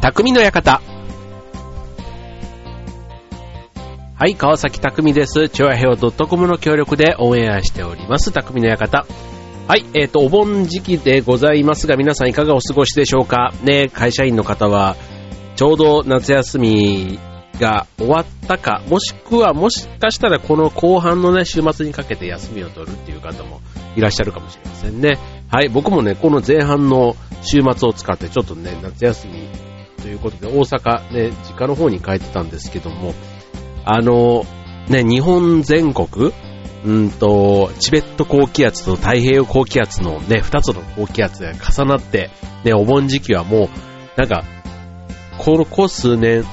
匠の館。はい、川崎匠です。チョアヘオ .com の協力でオンエアしております。匠の館。はい、えっ、ー、と、お盆時期でございますが、皆さんいかがお過ごしでしょうか？ね、会社員の方は、ちょうど夏休みが終わったか、もしくはもしかしたらこの後半のね、週末にかけて休みを取るっていう方もいらっしゃるかもしれませんね。はい、僕もね、この前半の週末を使ってちょっとね、夏休みいうことで大阪ね、実家の方に帰ってたんですけども、あの、ね、日本全国、うんと、チベット高気圧と太平洋高気圧のね、二つの高気圧が重なって、ね、お盆時期はもう、なんか、このこ数年、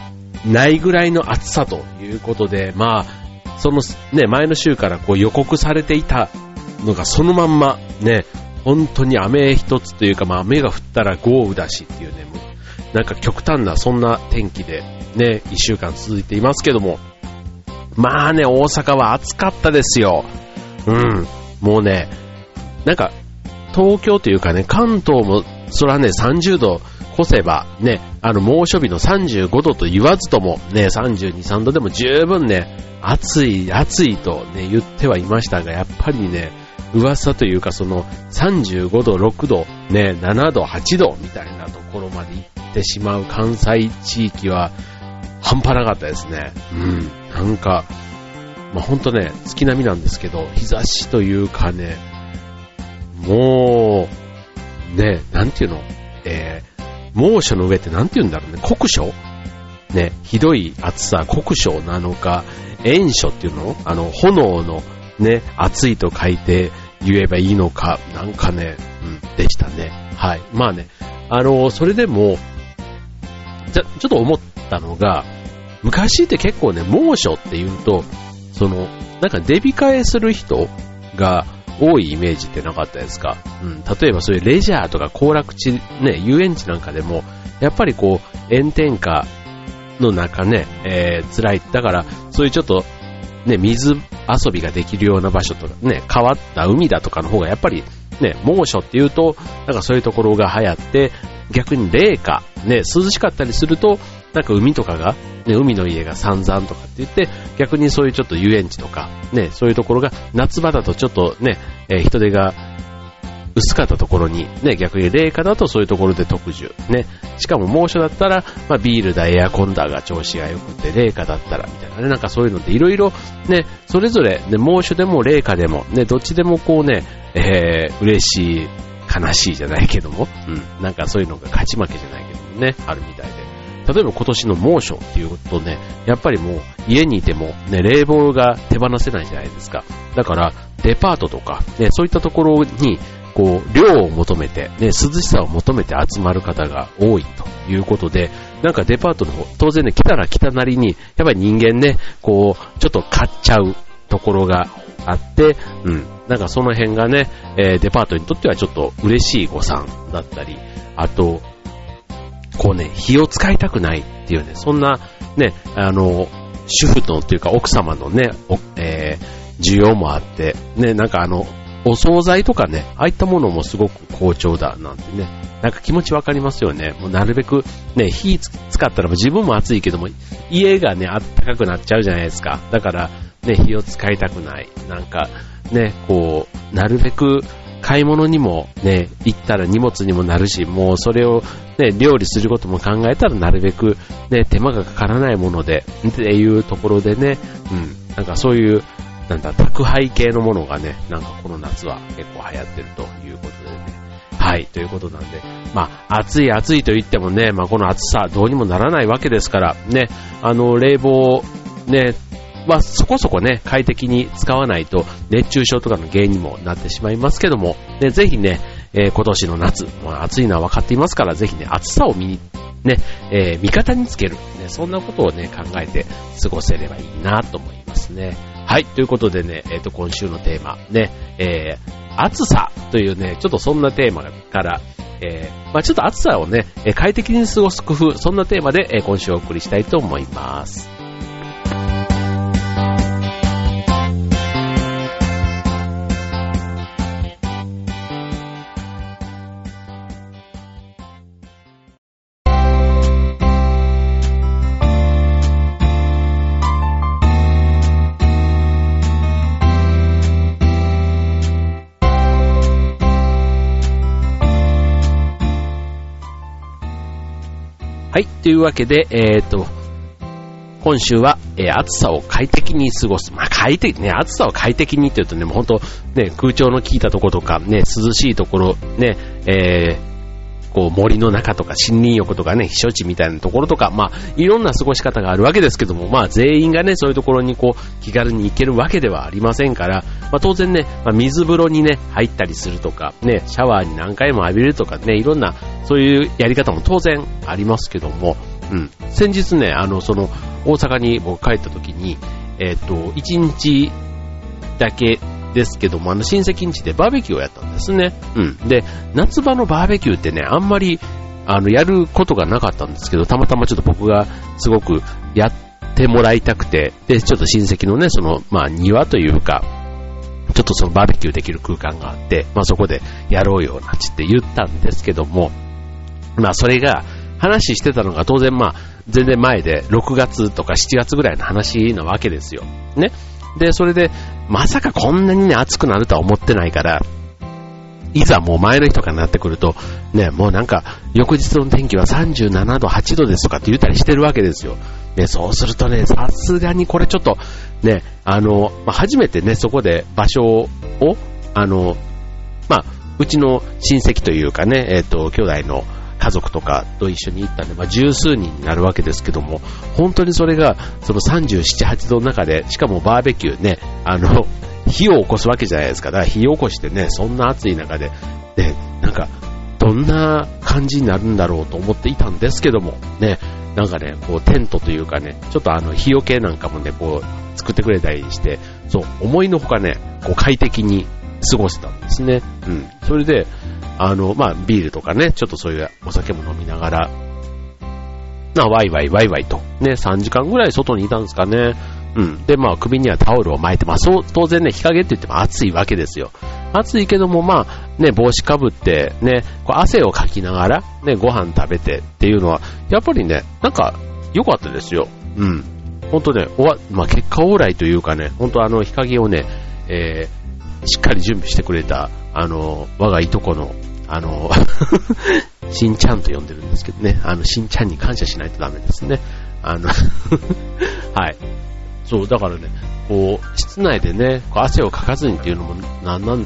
ないぐらいの暑さということで、まあ、そのね、前の週からこう予告されていたのがそのまんま、ね、本当に雨一つというか、まあ雨が降ったら豪雨だしっていうね、なんか極端なそんな天気でね、一週間続いていますけども、まあね、大阪は暑かったですよ。うん。もうね、なんか、東京というかね、関東も、そらね、30度越せば、ね、あの、猛暑日の35度と言わずとも、ね、32、3度でも十分ね、暑い、暑いとね、言ってはいましたが、やっぱりね、噂というかその35度、6度、ね、7度、8度みたいなところまで行ってしまう関西地域は半端なかったですね。うん。なんか、まあ、ほんとね、月並みなんですけど、日差しというかね、もう、ね、なんていうの、えー、猛暑の上ってなんて言うんだろうね、酷暑？ね、ひどい暑さ、酷暑なのか、炎暑っていうの？あの、炎のね、暑いと書いて言えばいいのか、なんかね、うん、でしたね。はい。まあね、あの、それでも、ちょっと思ったのが、昔って結構ね、猛暑って言うと、その、なんかデビ替えする人が多いイメージってなかったですか？うん、例えばそういうレジャーとか行楽地、ね、遊園地なんかでも、やっぱりこう、炎天下の中ね、えー、辛い。だから、そういうちょっと、ね、水遊びができるような場所とか、ね、変わった海だとかの方がやっぱり、ね、猛暑っていうと、なんかそういうところが流行って、逆に冷夏、ね、涼しかったりすると、なんか海とかが、ね、海の家が散々とかって言って、逆にそういうちょっと遊園地とか、ね、そういうところが夏場だとちょっとね、えー、人手が薄かったところに、ね、逆に冷夏だとそういうところで特需。ね。しかも猛暑だったら、まあ、ビールだ、エアコンだが調子が良くて、冷夏だったら、みたいなね、なんかそういうのっていろいろ、ね、それぞれ、ね、猛暑でも冷夏でも、ね、どっちでもこうね、えー、嬉しい、悲しいじゃないけども、うん、なんかそういうのが勝ち負けじゃないけどもね、あるみたいで。例えば今年の猛暑っていうとね、やっぱりもう家にいてもね、冷房が手放せないじゃないですか。だからデパートとかね、そういったところにこう、量を求めて、ね、涼しさを求めて集まる方が多いということで、なんかデパートの方、当然ね、来たら来たなりに、やっぱり人間ね、こう、ちょっと買っちゃうところがあって、うん、なんかその辺がね、えー、デパートにとってはちょっと嬉しい誤算だったり、あと、こうね、火を使いたくないっていうね、そんなね、あの、主婦のっていうか奥様のね、えー、需要もあって、ね、なんかあの、お惣菜とかね、ああいったものもすごく好調だなんてね、なんか気持ちわかりますよね。もうなるべくね、火使ったら自分も暑いけども、家がね、あったかくなっちゃうじゃないですか。だから、ね、火を使いたくない。なんか、ね、こう、なるべく買い物にもね、行ったら荷物にもなるし、もうそれをね、料理することも考えたらなるべくね、手間がかからないもので、っていうところでね、うん、なんかそういうなんだ、宅配系のものがね、なんかこの夏は結構流行ってるということでね。はい、ということなんで、まあ、暑い暑いと言ってもね、まあこの暑さどうにもならないわけですから、ね、あの、冷房、ね、まあそこそこね、快適に使わないと熱中症とかの原因にもなってしまいますけども、ね、ぜひね、えー、今年の夏、まあ、暑いのは分かっていますから、ぜひね、暑さを見に、ね、えー、味方につける、ね、そんなことをね、考えて過ごせればいいなと思いますね。はい、ということでね、えっ、ー、と、今週のテーマ、ね、え、暑さというね、ちょっとそんなテーマから、え、まあちょっと暑さをね、快適に過ごす工夫、そんなテーマで、え今週お送りしたいと思います。というわけで、えっ、と、今週は、えー暑さを快適に過ごす。まあ、快適、ね、暑さを快適にって言うとね、もう本当ね、空調の効いたところとか、ね、涼しいところ、ね、えーこう森の中とか森林浴とかね、避暑地みたいなところとか、まあ、いろんな過ごし方があるわけですけども、まあ、全員がね、そういうところにこう、気軽に行けるわけではありませんから、まあ、当然ね、まあ、水風呂にね、入ったりするとか、ね、シャワーに何回も浴びるとかね、いろんな、そういうやり方も当然ありますけども、うん。先日ね、あの、その、大阪に僕帰った時に、えっ、と、1日だけですけども、あの、親戚ん家でバーベキューをやったんですね。うん。で、夏場のバーベキューってね、あんまり、あの、やることがなかったんですけど、たまたまちょっと僕がすごくやってもらいたくて、で、ちょっと親戚のね、その、まあ、庭というか、ちょっとそのバーベキューできる空間があって、まあそこでやろうよなんつって言ったんですけども、まあそれが話してたのが当然まあ全然前で6月とか7月ぐらいの話なわけですよ。ね。で、それでまさかこんなにね暑くなるとは思ってないから、いざもう前の日とかになってくると、ね、もうなんか、翌日の天気は37度、8度ですとかって言ったりしてるわけですよ。ね、そうするとね、さすがにこれちょっと、ね、あの、まあ、初めてね、そこで場所を、あの、まあ、うちの親戚というかね、えっ、と、兄弟の家族とかと一緒に行ったんで、まあ、十数人になるわけですけども、本当にそれが、その37、8度の中で、しかもバーベキューね、あの、火を起こすわけじゃないですか。だから火を起こしてね、そんな暑い中で、ね、なんか、どんな感じになるんだろうと思っていたんですけども、ね、なんかね、こうテントというかね、ちょっとあの、日よけなんかもね、こう、作ってくれたりして、そう、思いのほかね、こう快適に過ごせたんですね。うん。それで、あの、まあ、ビールとかね、ちょっとそういうお酒も飲みながら、まあ、ワイワイワイワイと、ね、3時間ぐらい外にいたんですかね。うん。で、まあ、首にはタオルを巻いて、まあ、そう、当然ね、日陰って言っても暑いわけですよ。暑いけども、まあ、ね、帽子かぶって、ね、こう汗をかきながら、ね、ご飯食べてっていうのは、やっぱりね、なんか、良かったですよ。うん。本当ね、おわ、まあ、結果オーライというかね、本当あの、日陰をね、えー、しっかり準備してくれた、あの、我がいとこの、あの、しんちゃんと呼んでるんですけどね、あの、しんちゃんに感謝しないとダメですね。あの、はい。そう、だからね、こう、室内でね、こう汗をかかずにっていうのも、なんなん、うん、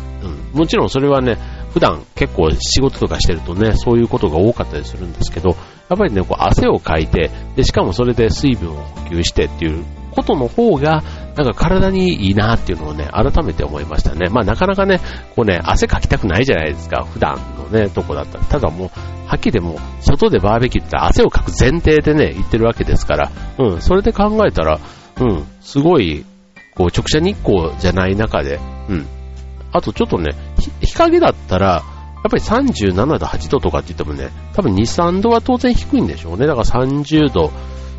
もちろんそれはね、普段結構仕事とかしてるとね、そういうことが多かったりするんですけど、やっぱりね、こう汗をかいて、で、しかもそれで水分を補給してっていうことの方が、なんか体にいいなっていうのをね、改めて思いましたね。まあなかなかね、こうね、汗かきたくないじゃないですか、普段のね、とこだったら。ただもう、はっきりでも、外でバーベキューって汗をかく前提でね、行ってるわけですから、うん、それで考えたら、うん、すごい、こう、直射日光じゃない中で、うん。あとちょっとね、日陰だったら、やっぱり37度、8度とかって言ってもね、多分2、3度は当然低いんでしょうね。だから30度、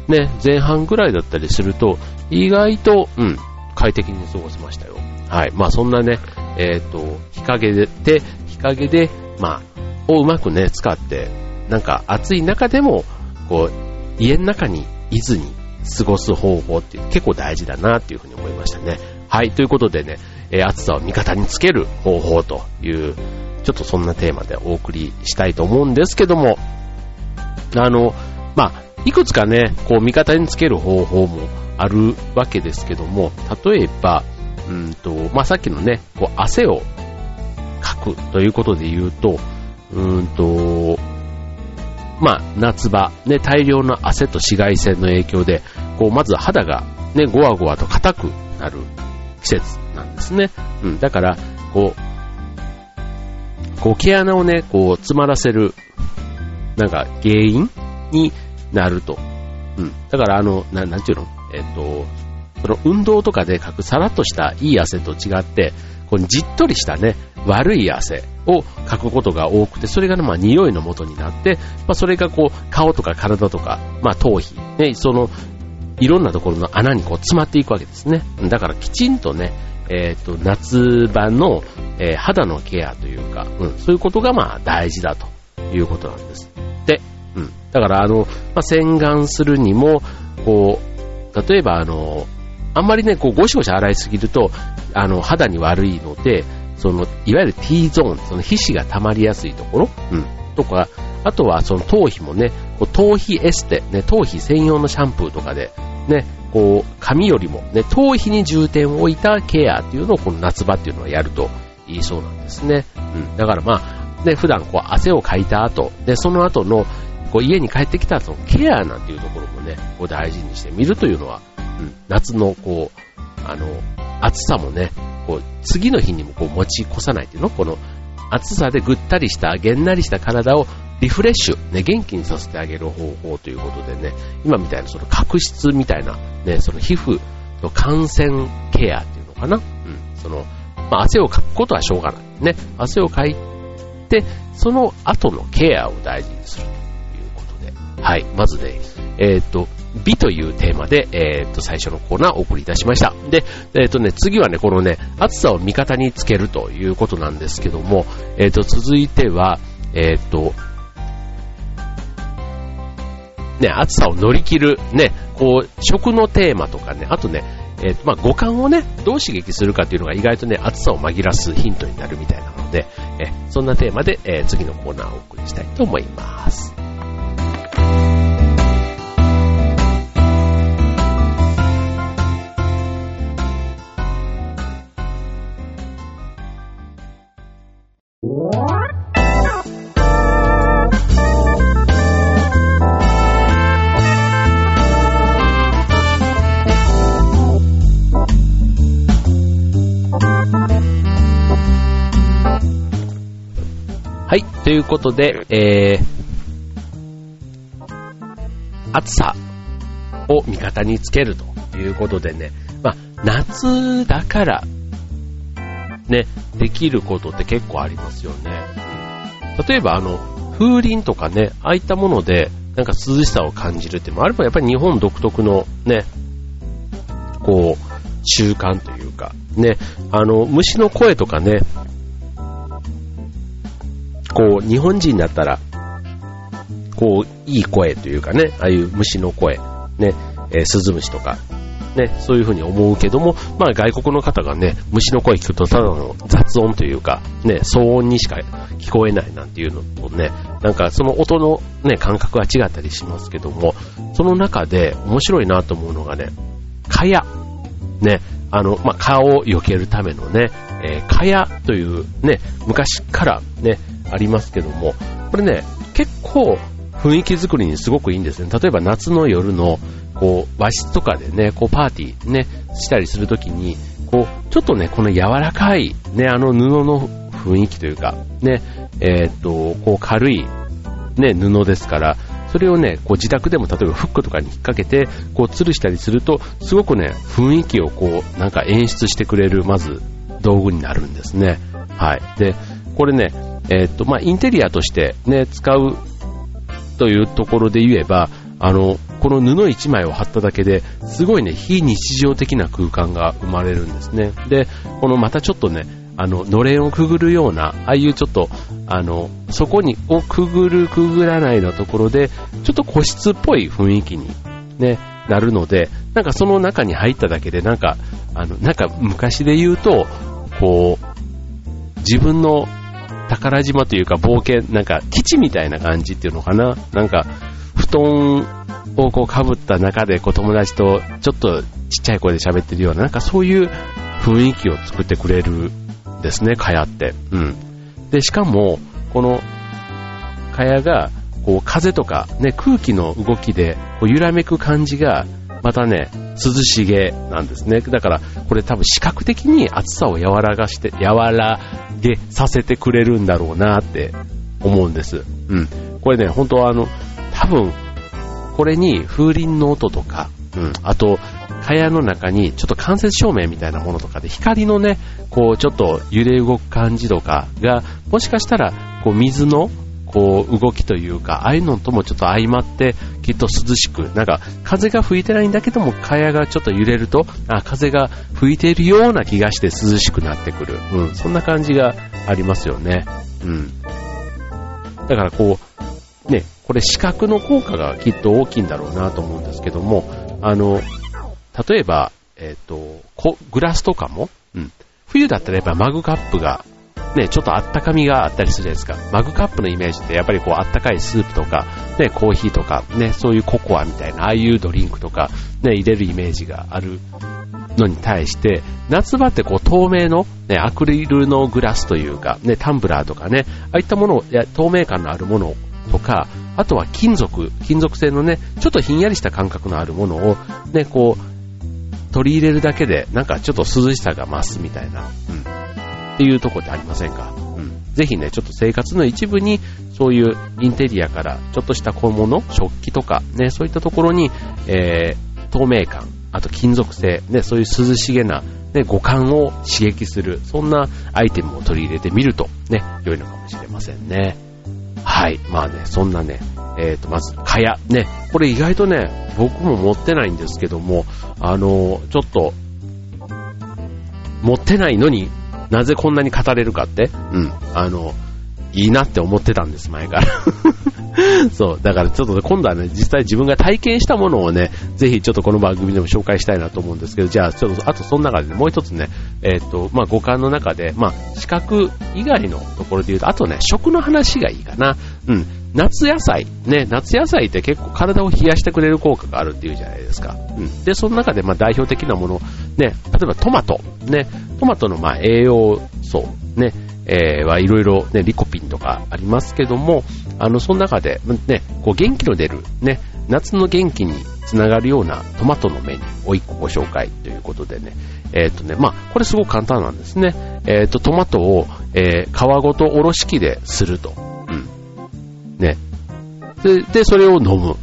ね、前半ぐらいだったりすると、意外と、うん、快適に過ごせましたよ。はい。まあそんなね、えっ、と、日陰で、で日陰で、まあ、をうまくね、使って、なんか暑い中でも、こう、家の中にいずに過ごす方法って結構大事だなっていうふうに思いましたね。はい。ということでね、えー暑さを味方につける方法という、ちょっとそんなテーマでお送りしたいと思うんですけども、あの、まあ、いくつかね、こう味方につける方法もあるわけですけども、例えば、うんと、まあ、さっきのね、こう汗をかくということで言うと、うんと、まあ、夏場、ね、大量の汗と紫外線の影響で、こう、まず肌がね、ゴワゴワと硬くなる季節なんですね。うん、だから、こう、こう、毛穴をね、こう、詰まらせる、なんか、原因になると。うん。だから、あの、ななんていうの？えっ、と、その運動とかでかくさらっとしたいい汗と違って、こうじっとりしたね、悪い汗をかくことが多くて、それがね、まあ、匂いの元になって、まあ、それがこう、顔とか体とか、まあ、頭皮、ね、その、いろんなところの穴にこう詰まっていくわけですね。だからきちんとね、えっ、と、夏場の、えー肌のケアというか、うん、そういうことがまあ大事だということなんです。で、うん。だからあの、まあ、洗顔するにも、こう、例えばあの、あんまりね、こう、ゴシゴシ洗いすぎると、あの、肌に悪いので、その、いわゆる T ゾーン、その皮脂が溜まりやすいところ、うん、とか、あとはその頭皮もね、こう頭皮エステ、ね、頭皮専用のシャンプーとかで、ね、こう、髪よりもね、頭皮に重点を置いたケアっていうのをこの夏場っていうのはやるといいそうなんですね。うん。だからまあ、ね、普段こう汗をかいた後、で、その後のこう家に帰ってきた後のケアなんていうところもね、こう大事にしてみるというのは、うん、夏のこう、あの、暑さもね、こう、次の日にもこう持ち越さないっていうの？この暑さでぐったりした、げんなりした体をリフレッシュ、ね、元気にさせてあげる方法ということでね、今みたいなその角質みたいな、ね、その皮膚の感染ケアっていうのかな？うん、その、まあ、汗をかくことはしょうがない。ね、汗をかいて、その後のケアを大事にするはい、まずね、えっ、ー、と、美というテーマで、えっ、ー、と、最初のコーナーをお送りいたしました。で、えっ、ー、とね、次はね、このね、暑さを味方につけるということなんですけども、えっ、と、続いては、えっ、と、ね、暑さを乗り切る、ね、こう、食のテーマとかね、あとね、えー、まあ、五感をね、どう刺激するかっていうのが意外とね、暑さを紛らすヒントになるみたいなので、えそんなテーマで、え次のコーナーをお送りしたいと思います。はい、ということで、えー、暑さを味方につけるということでね、まあ、夏だから、ね、できることって結構ありますよね。例えば、あの、風鈴とかね、ああいったもので、なんか涼しさを感じるってもあれば、やっぱり日本独特のね、こう、習慣というか、ね、あの、虫の声とかね、こう、日本人だったら、こう、いい声というかね、ああいう虫の声、ね、えー、スズムシとか、ね、そういうふうに思うけども、まあ外国の方がね、虫の声聞くとただの雑音というか、ね、騒音にしか聞こえないなんていうのとね、なんかその音のね、感覚は違ったりしますけども、その中で面白いなと思うのがね、蚊帳。ね、あの、まあ、蚊を避けるためのね、えー、蚊帳というね、昔からね、ありますけども、これね、結構雰囲気作りにすごくいいんですね。例えば夏の夜の、こう、和室とかでね、こうパーティーね、したりするときに、こう、ちょっとね、この柔らかい、ね、あの布の雰囲気というか、ね、えー、っと、こう軽い、ね、布ですから、それをね、こう自宅でも例えばフックとかに引っ掛けて、こう吊るしたりすると、すごくね、雰囲気をこう、なんか演出してくれる、まず、道具になるんですね。はい。で、これね、えー、っと、まあ、インテリアとしてね、使うというところで言えば、あの、この布1枚を貼っただけで、すごいね、非日常的な空間が生まれるんですね。で、このまたちょっとね、あの、のれんをくぐるような、ああいうちょっと、あの、そこに、をくぐる、くぐらないのところで、ちょっと個室っぽい雰囲気に、ね、なるので、なんかその中に入っただけで、なんか、あの、なんか昔で言うと、こう、自分の宝島というか冒険、なんか基地みたいな感じっていうのかな。なんか、布団をこう被った中でこう友達とちょっとちっちゃい声で喋ってるような、なんかそういう雰囲気を作ってくれるですね、蚊帳って。うん。で、しかも、この蚊帳が、こう風とかね、空気の動きでこう揺らめく感じが、またね、涼しげなんですね。だから、これ多分視覚的に暑さを和らがして、和らげさせてくれるんだろうなって思うんです。うん。これね、本当はあの、多分、これに風鈴の音とか、うん、あと、蚊帳の中にちょっと間接照明みたいなものとかで光のね、こうちょっと揺れ動く感じとかが、もしかしたら、こう水のこう、動きというか、ああいうのともちょっと相まって、きっと涼しく、なんか、風が吹いてないんだけども、蚊帳がちょっと揺れると、あ、風が吹いているような気がして涼しくなってくる。うん、そんな感じがありますよね。うん。だからこう、ね、これ視覚の効果がきっと大きいんだろうなと思うんですけども、あの、例えば、えっ、ー、と、グラスとかも、うん、冬だったらやっぱマグカップがね、ちょっとあったかみがあったりするじゃないですか。マグカップのイメージってやっぱりこうあったかいスープとか、ね、コーヒーとか、ね、そういうココアみたいな、ああいうドリンクとか、ね、入れるイメージがあるのに対して、夏場ってこう透明の、ね、アクリルのグラスというか、ね、タンブラーとかね、ああいったものを、透明感のあるものをとか、あとは金属、金属製のね、ちょっとひんやりした感覚のあるものを、ね、こう、取り入れるだけで、なんかちょっと涼しさが増すみたいな、うん。っていうとこってありませんか？うん。ぜひね、ちょっと生活の一部に、そういうインテリアから、ちょっとした小物、食器とか、ね、そういったところに、えー、透明感、あと金属製、ね、そういう涼しげな、ね、五感を刺激する、そんなアイテムを取り入れてみると、ね、良いのかもしれませんね。はい。まあね、そんなね、えっ、ー、と、まず、蚊帳。ね、これ意外とね、僕も持ってないんですけども、あの、ちょっと、持ってないのになぜこんなに語れるかって、うん、あの、いいなって思ってたんです、前から。そう、だからちょっと今度はね、実際自分が体験したものをね、ぜひちょっとこの番組でも紹介したいなと思うんですけど、じゃあちょっと、あとその中で、ね、もう一つね、えっ、ー、と、まあ五感の中で、まあ視覚以外のところで言うと、あとね、食の話がいいかな。うん。夏野菜。ね、夏野菜って結構体を冷やしてくれる効果があるっていうじゃないですか。うん。で、その中でまあ代表的なもの、ね、例えばトマト。ね、トマトのま栄養素。ね、えー、はいろいろね、リコピンとかありますけども、あの、その中で、ね、こう元気の出る、ね、夏の元気につながるようなトマトのメニューを一個ご紹介ということでね、えっ、ー、とね、まあ、これすごく簡単なんですね。えっ、ー、と、トマトを、えー、皮ごとおろし器ですると。うん。ね。で、で、それを飲む。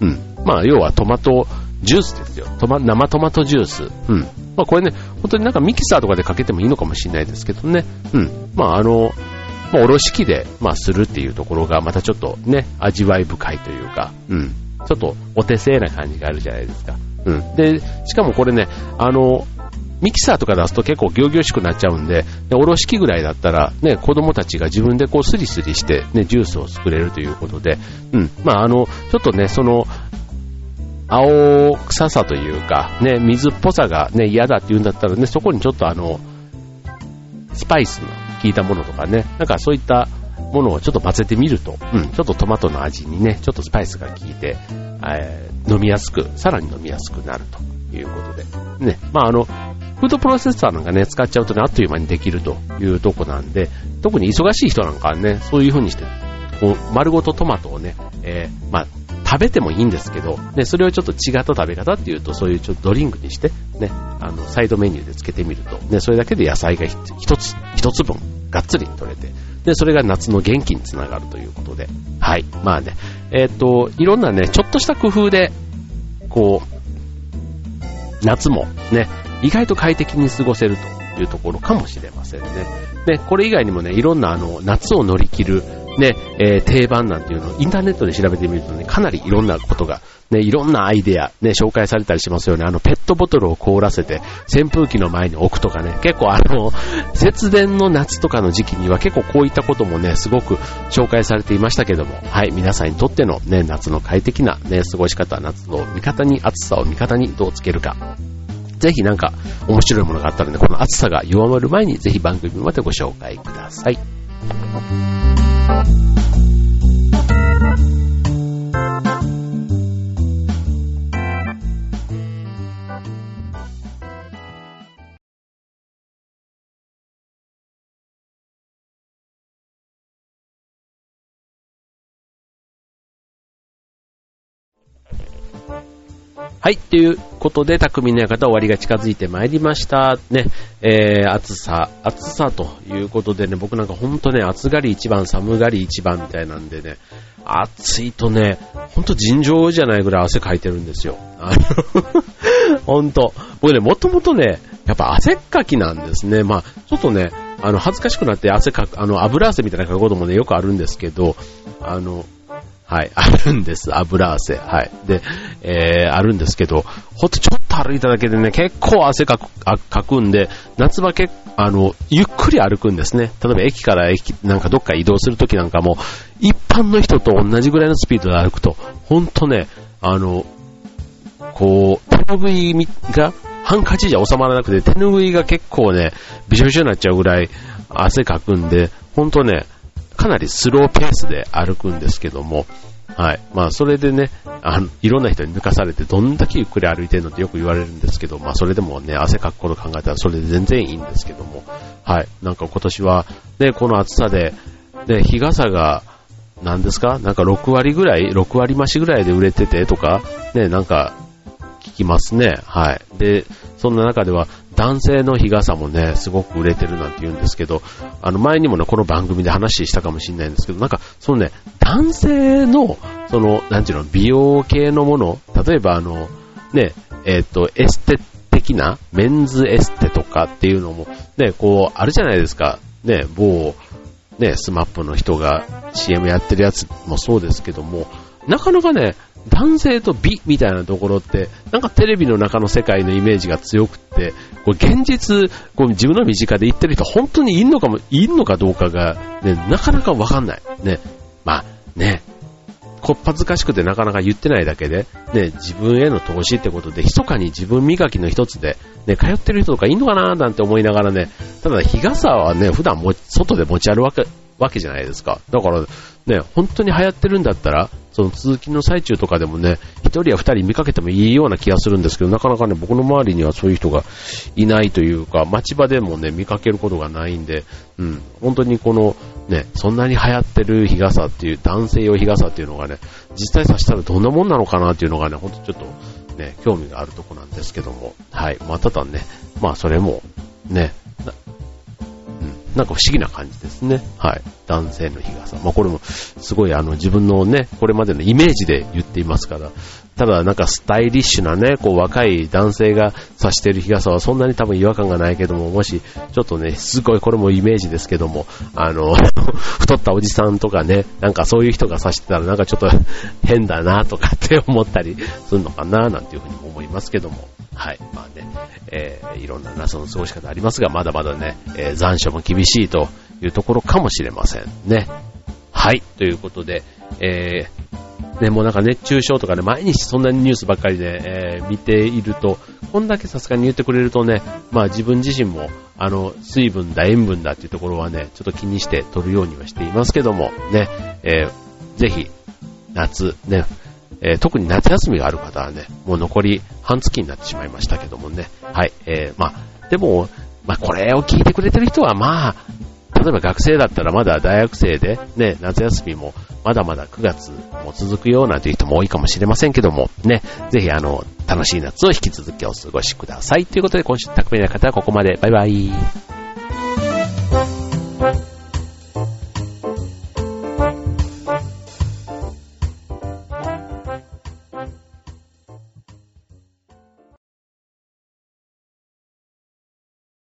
うん。まあ、要はトマトジュースですよ。トマ、生トマトジュース。うん。まあこれね、本当になんかミキサーとかでかけてもいいのかもしれないですけどね。うん。まああの、まあ、おろし器で、まあ、するっていうところが、またちょっとね、味わい深いというか、うん。ちょっとお手製な感じがあるじゃないですか。うん。で、しかもこれね、あの、ミキサーとか出すと結構行々しくなっちゃうんで、でおろし器ぐらいだったら、ね、子供たちが自分でこうスリスリして、ね、ジュースを作れるということで、うん。まあ、あの、ちょっとね、その、青臭さというか、ね、水っぽさがね、嫌だって言うんだったらね、そこにちょっとあの、スパイスの効いたものとかね、なんかそういったものをちょっと混ぜてみると、うん、ちょっとトマトの味にね、ちょっとスパイスが効いて、えー、飲みやすく、さらに飲みやすくなるということで、ね、まああの、フードプロセッサーなんかね、使っちゃうとね、あっという間にできるというとこなんで、特に忙しい人なんかはね、そういう風にして、こう、丸ごとトマトをね、えー、まあ、食べてもいいんですけど、ね、それをちょっと違った食べ方っていうと、そういうちょっとドリンクにして、ね、あの、サイドメニューでつけてみると、ね、それだけで野菜が一つ、一つ分、がっつり取れて、で、それが夏の元気につながるということで、はい。まあね、えっ、ー、と、いろんなね、ちょっとした工夫で、こう、夏もね、意外と快適に過ごせるというところかもしれませんね。で、これ以外にもね、いろんなあの、夏を乗り切る、ね、えー、定番なんていうのをインターネットで調べてみるとね、かなりいろんなことが、ね、いろんなアイデア、ね、紹介されたりしますよね。あの、ペットボトルを凍らせて、扇風機の前に置くとかね、結構あの、節電の夏とかの時期には結構こういったこともね、すごく紹介されていましたけども、はい、皆さんにとってのね、夏の快適なね、過ごし方、夏の味方に、暑さを味方にどうつけるか、ぜひなんか面白いものがあったらね、この暑さが弱まる前にぜひ番組までご紹介ください。はい、ということで、匠の館終わりが近づいてまいりました。ね、えー、暑さ、暑さということでね、僕なんかほんとね、暑がり一番、寒がり一番みたいなんでね、暑いとね、ほんと尋常じゃないぐらい汗かいてるんですよ。あのほんと。僕ね、もともとね、やっぱ汗っかきなんですね。まあ、ちょっとね、あの、恥ずかしくなって汗かく、あの、油汗みたいなこともね、よくあるんですけど、あの、はい、あるんです。油汗。はい。で、えー、あるんですけど、ほんとちょっと歩いただけでね、結構汗かく、かくんで、夏場結あの、ゆっくり歩くんですね。例えば駅から駅、なんかどっか移動するときなんかも、一般の人と同じぐらいのスピードで歩くと、ほんとね、あの、こう、手拭いが、ハンカチじゃ収まらなくて、手拭いが結構ね、びしょびしょになっちゃうぐらい、汗かくんで、ほんとね、かなりスローペースで歩くんですけども、はい。まあ、それでね、あの、いろんな人に抜かされて、どんだけゆっくり歩いてるのってよく言われるんですけど、まあ、それでもね、汗かくこと考えたらそれで全然いいんですけども、はい。なんか今年は、ね、この暑さで、ね、日傘が、何ですか？なんか6割ぐらい ?6 割増しぐらいで売れててとか、ね、なんか、聞きますね。はい。で、そんな中では、男性の日傘もね、すごく売れてるなんて言うんですけど、あの前にもね、この番組で話したかもしれないんですけど、なんか、そのね、男性の、その、なんていうの、美容系のもの、例えばあの、ね、えっ、ー、と、エステ的な、メンズエステとかっていうのも、ね、こう、あるじゃないですか。ね、某、ね、 SMAP の人が CM やってるやつもそうですけども、なかなかね、男性と美みたいなところって、なんかテレビの中の世界のイメージが強くって、これ現実、こ自分の身近で言ってる人本当にいんのかも、いんのかどうかが、ね、なかなかわかんない。ね。まあ、ね。こっぱずかしくてなかなか言ってないだけで、ね、自分への投資ってことで、密かに自分磨きの一つで、ね、通ってる人とかいんのかななんて思いながらね、ただ日傘はね、普段も外で持ち歩くわけじゃないですか。だから、ね、本当に流行ってるんだったら、その続きの最中とかでもね、一人や二人見かけてもいいような気がするんですけど、なかなかね、僕の周りにはそういう人がいないというか、街場でもね、見かけることがないんで、うん、本当にこの、ね、そんなに流行ってる日傘っていう、男性用日傘っていうのがね、実際さしたらどんなもんなのかなっていうのがね、ほんとちょっとね、興味があるとこなんですけども、はい。まあ、ただね、まあ、それも、ね、なんか不思議な感じですね。はい。男性の日傘。まあこれもすごいあの自分のね、これまでのイメージで言っていますから、ただなんかスタイリッシュなね、こう若い男性が差してる日傘はそんなに多分違和感がないけども、もしちょっとね、すごいこれもイメージですけども、あの、太ったおじさんとかね、なんかそういう人が差してたらなんかちょっと変だなとかって思ったりするのかななんていうふうに思いますけども。はい。まあね、えー、いろんな夏の過ごし方ありますが、まだまだね、えー、残暑も厳しいというところかもしれませんね。はい。ということで、えー、ね、もうなんか熱中症とかね、毎日そんなにニュースばっかりで、えー、見ていると、こんだけさすがに言ってくれるとね、まあ自分自身も、あの、水分だ、塩分だっていうところはね、ちょっと気にして取るようにはしていますけども、ね、えー、ぜひ、夏、ね、えー、特に夏休みがある方はね、もう残り半月になってしまいましたけどもね。はい。えー、まあ、でも、まあ、これを聞いてくれてる人は、まあ、例えば学生だったらまだ大学生で、ね、夏休みもまだまだ9月も続くようなという人も多いかもしれませんけども、ね、ぜひあの、楽しい夏を引き続きお過ごしください。ということで今週、匠の方はここまで。バイバイ。